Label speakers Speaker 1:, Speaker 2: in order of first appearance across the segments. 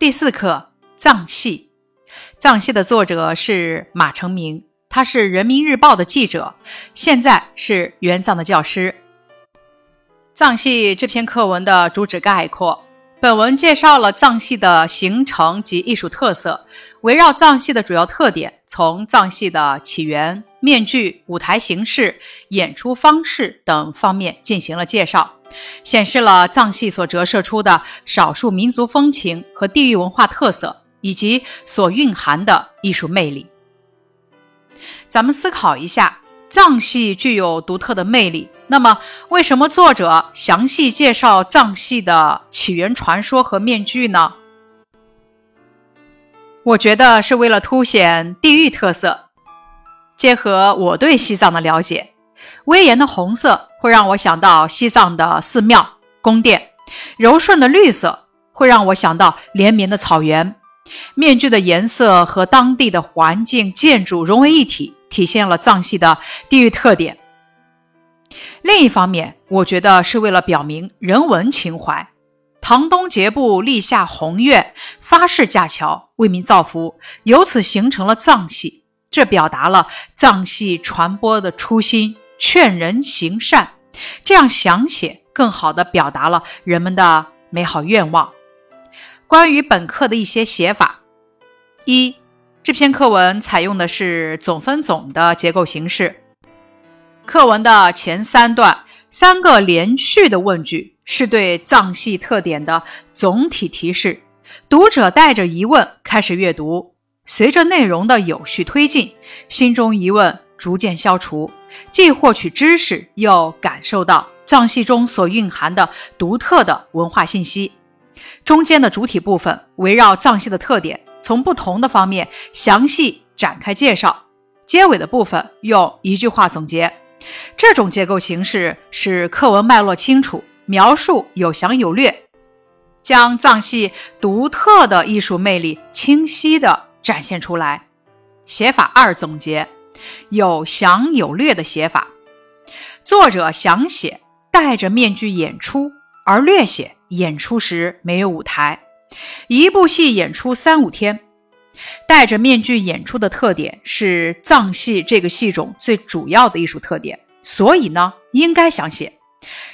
Speaker 1: 第四课藏戏。藏戏的作者是马成明，他是人民日报的记者，现在是援藏的教师。藏戏这篇课文的主旨概括。本文介绍了藏戏的形成及艺术特色，围绕藏戏的主要特点，从藏戏的起源、面具、舞台形式、演出方式等方面进行了介绍，显示了藏戏所折射出的少数民族风情和地域文化特色，以及所蕴含的艺术魅力。咱们思考一下。藏戏具有独特的魅力，那么为什么作者详细介绍藏戏的起源传说和面具呢？我觉得是为了凸显地域特色。结合我对西藏的了解，威严的红色会让我想到西藏的寺庙、宫殿；柔顺的绿色会让我想到连绵的草原。面具的颜色和当地的环境、建筑融为一体。体现了藏戏的地域特点。另一方面，我觉得是为了表明人文情怀。唐东杰布立下宏愿，发誓架桥，为民造福，由此形成了藏戏。这表达了藏戏传播的初心，劝人行善。这样详写，更好地表达了人们的美好愿望。关于本课的一些写法，一。这篇课文采用的是总分总的结构形式。课文的前三段三个连续的问句是对藏戏特点的总体提示，读者带着疑问开始阅读。随着内容的有序推进，心中疑问逐渐消除，既获取知识，又感受到藏戏中所蕴含的独特的文化信息。中间的主体部分围绕藏戏的特点。从不同的方面详细展开介绍，结尾的部分用一句话总结。这种结构形式使课文脉络清楚，描述有详有略，将藏戏独特的艺术魅力清晰地展现出来。写法二总结：有详有略的写法。作者详写戴着面具演出，而略写演出时没有舞台。一部戏演出三五天，戴着面具演出的特点是藏戏这个戏种最主要的艺术特点，所以呢，应该详写。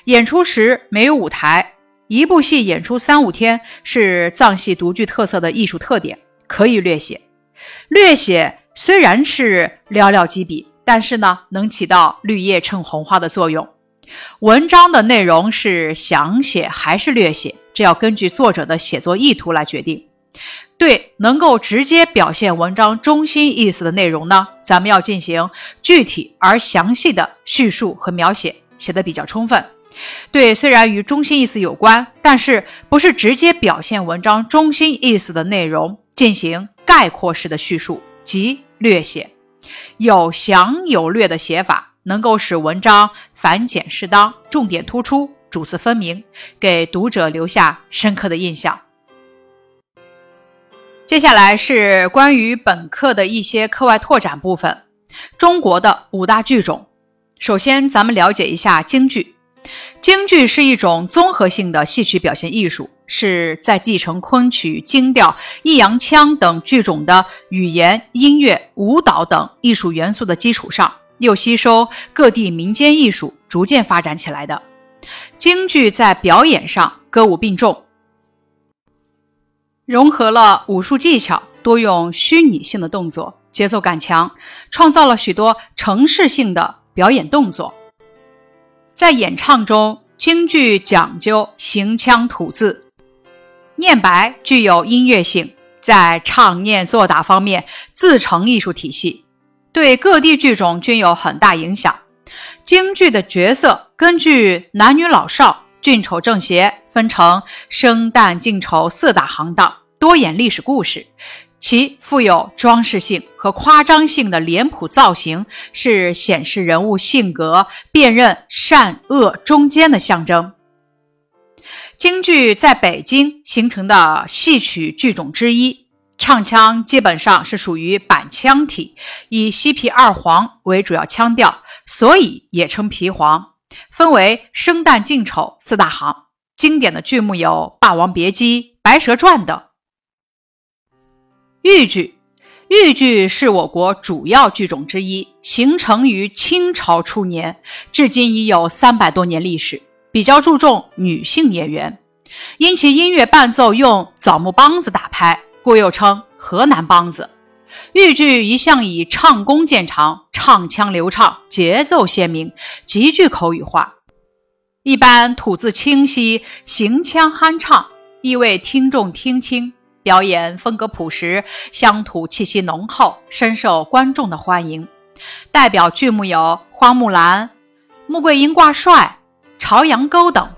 Speaker 1: 演出时没有舞台，一部戏演出三五天是藏戏独具特色的艺术特点，可以略写。略写虽然是寥寥几笔，但是呢，能起到绿叶衬红花的作用。文章的内容是详写还是略写？这要根据作者的写作意图来决定。对能够直接表现文章中心意思的内容呢，咱们要进行具体而详细的叙述和描写，写的比较充分。对虽然与中心意思有关，但是不是直接表现文章中心意思的内容，进行概括式的叙述即略写。有详有略的写法，能够使文章繁简适当，重点突出。主次分明，给读者留下深刻的印象。接下来是关于本课的一些课外拓展部分。中国的五大剧种，首先咱们了解一下京剧。京剧是一种综合性的戏曲表现艺术，是在继承昆曲、京调、弋阳腔等剧种的语言、音乐、舞蹈等艺术元素的基础上，又吸收各地民间艺术，逐渐发展起来的。京剧在表演上歌舞并重，融合了武术技巧，多用虚拟性的动作，节奏感强，创造了许多程式性的表演动作。在演唱中，京剧讲究行腔吐字，念白具有音乐性，在唱念做打方面自成艺术体系，对各地剧种均有很大影响。京剧的角色根据男女老少、俊丑正邪分成生旦净丑四大行当，多演历史故事。其富有装饰性和夸张性的脸谱造型是显示人物性格、辨认善恶中间的象征。京剧在北京形成的戏曲剧种之一，唱腔基本上是属于板腔体，以西皮二黄为主要腔调。所以也称皮黄，分为生旦净丑四大行。经典的剧目有《霸王别姬》《白蛇传》等。豫剧，豫剧是我国主要剧种之一，形成于清朝初年，至今已有三百多年历史，比较注重女性演员。因其音乐伴奏用枣木梆子打拍，故又称河南梆子。豫剧一向以唱功见长，唱腔流畅，节奏鲜明，极具口语化。一般吐字清晰，行腔酣畅，意为听众听清。表演风格朴实，乡土气息浓厚，深受观众的欢迎。代表剧目有《花木兰》《穆桂英挂帅》《朝阳沟》等。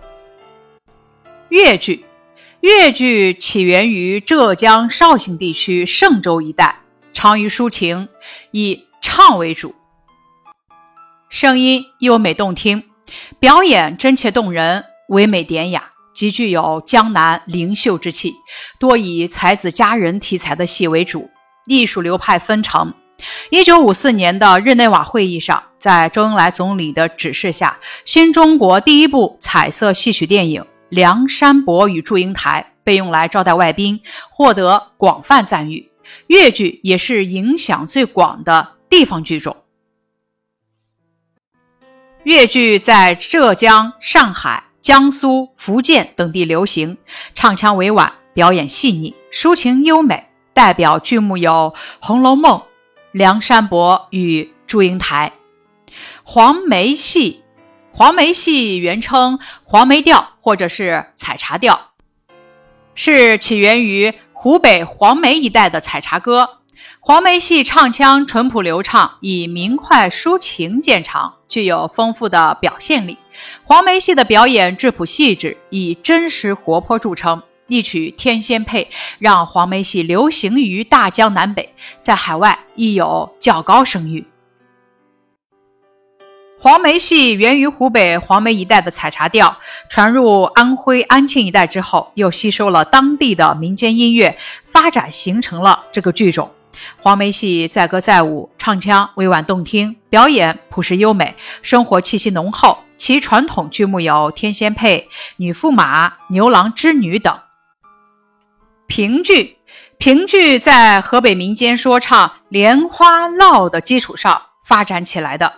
Speaker 1: 越剧，越剧起源于浙江绍兴地区嵊州一带，长于抒情，以唱为主，声音优美动听，表演真切动人，唯美典雅，极具有江南灵秀之气，多以才子佳人题材的戏为主，艺术流派纷呈。一九五四年的日内瓦会议上，在周恩来总理的指示下，新中国第一部彩色戏曲电影。梁山伯与祝英台被用来招待外宾，获得广泛赞誉。越剧也是影响最广的地方剧种。越剧在浙江、上海、江苏、福建等地流行，唱腔委婉，表演细腻，抒情优美。代表剧目有《红楼梦》《梁山伯与祝英台》《黄梅戏》。黄梅戏原称黄梅调或者是采茶调，是起源于湖北黄梅一带的采茶歌。黄梅戏唱腔淳朴流畅，以明快抒情见长，具有丰富的表现力。黄梅戏的表演质朴细致，以真实活泼著称。一曲《天仙配》让黄梅戏流行于大江南北，在海外亦有较高声誉。黄梅戏源于湖北黄梅一带的采茶调，传入安徽安庆一带之后，又吸收了当地的民间音乐，发展形成了这个剧种。黄梅戏载歌载舞，唱腔委婉动听，表演朴实优美，生活气息浓厚。其传统剧目有《天仙配》《女驸马》《牛郎织女》等。评剧，评剧在河北民间说唱莲花落的基础上发展起来的。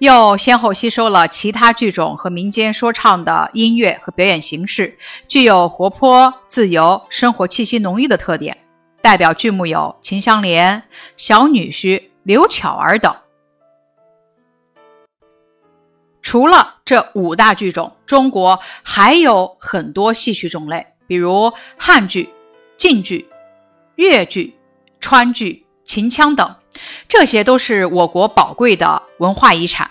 Speaker 1: 又先后吸收了其他剧种和民间说唱的音乐和表演形式，具有活泼、自由、生活气息浓郁的特点。代表剧目有《秦香莲》《小女婿》《刘巧儿》等。除了这五大剧种，中国还有很多戏曲种类，比如汉剧、晋剧、越剧、川剧、秦腔等。这些都是我国宝贵的文化遗产。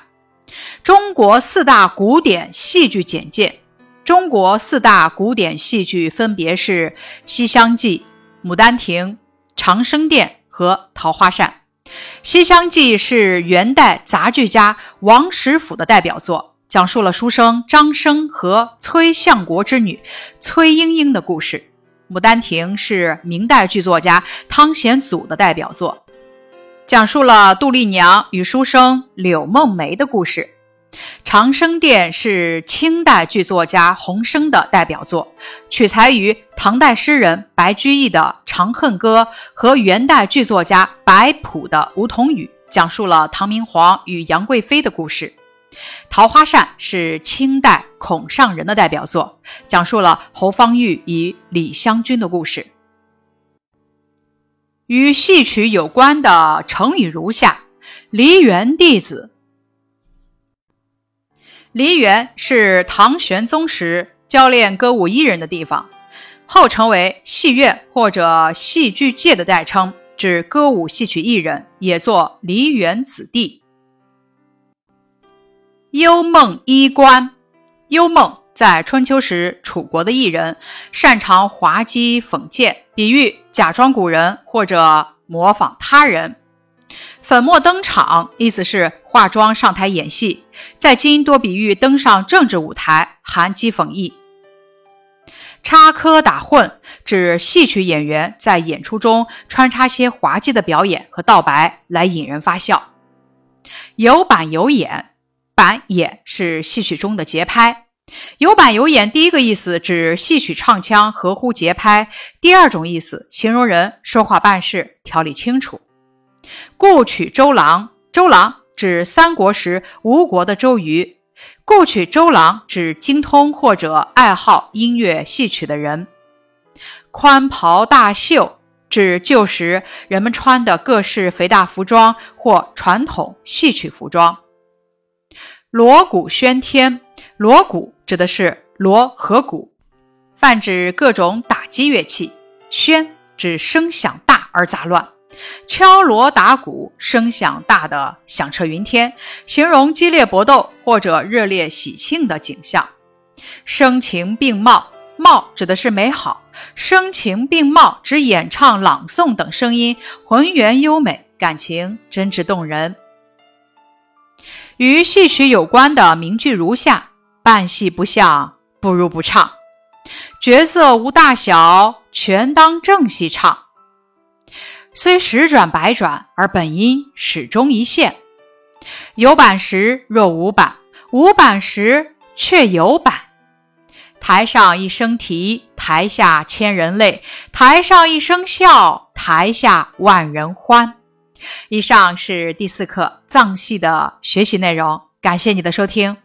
Speaker 1: 中国四大古典戏剧简介：中国四大古典戏剧分别是《西厢记》《牡丹亭》《长生殿》和《桃花扇》。《西厢记》是元代杂剧家王实甫的代表作，讲述了书生张生和崔相国之女崔莺莺的故事。《牡丹亭》是明代剧作家汤显祖的代表作。讲述了杜丽娘与书生柳梦梅的故事，《长生殿》是清代剧作家洪升的代表作，取材于唐代诗人白居易的《长恨歌》和元代剧作家白朴的《梧桐雨》，讲述了唐明皇与杨贵妃的故事。《桃花扇》是清代孔尚仁的代表作，讲述了侯方域与李香君的故事。与戏曲有关的成语如下：梨园弟子。梨园是唐玄宗时教练歌舞艺人的地方，后成为戏院或者戏剧界的代称，指歌舞戏曲艺人，也作梨园子弟。幽梦衣冠，幽梦。在春秋时，楚国的艺人擅长滑稽讽谏，比喻假装古人或者模仿他人。粉墨登场，意思是化妆上台演戏，在今多比喻登上政治舞台，含讥讽意。插科打诨，指戏曲演员在演出中穿插些滑稽的表演和道白，来引人发笑。有板有眼，板眼是戏曲中的节拍。有板有眼，第一个意思指戏曲唱腔合乎节拍；第二种意思形容人说话办事条理清楚。故取周郎，周郎指三国时吴国的周瑜。故取周郎指精通或者爱好音乐戏曲的人。宽袍大袖指旧时人们穿的各式肥大服装或传统戏曲服装。锣鼓喧天，锣鼓指的是锣和鼓，泛指各种打击乐器；喧指声响大而杂乱。敲锣打鼓，声响大的响彻云天，形容激烈搏斗或者热烈喜庆的景象。声情并茂，茂指的是美好，声情并茂指演唱、朗诵等声音浑圆优美，感情真挚动人。与戏曲有关的名句如下：扮戏不像，不如不唱；角色无大小，全当正戏唱。虽十转百转，而本音始终一线。有板时若无板，无板时却有板。台上一声啼，台下千人泪；台上一声笑，台下万人欢。以上是第四课藏戏的学习内容，感谢你的收听。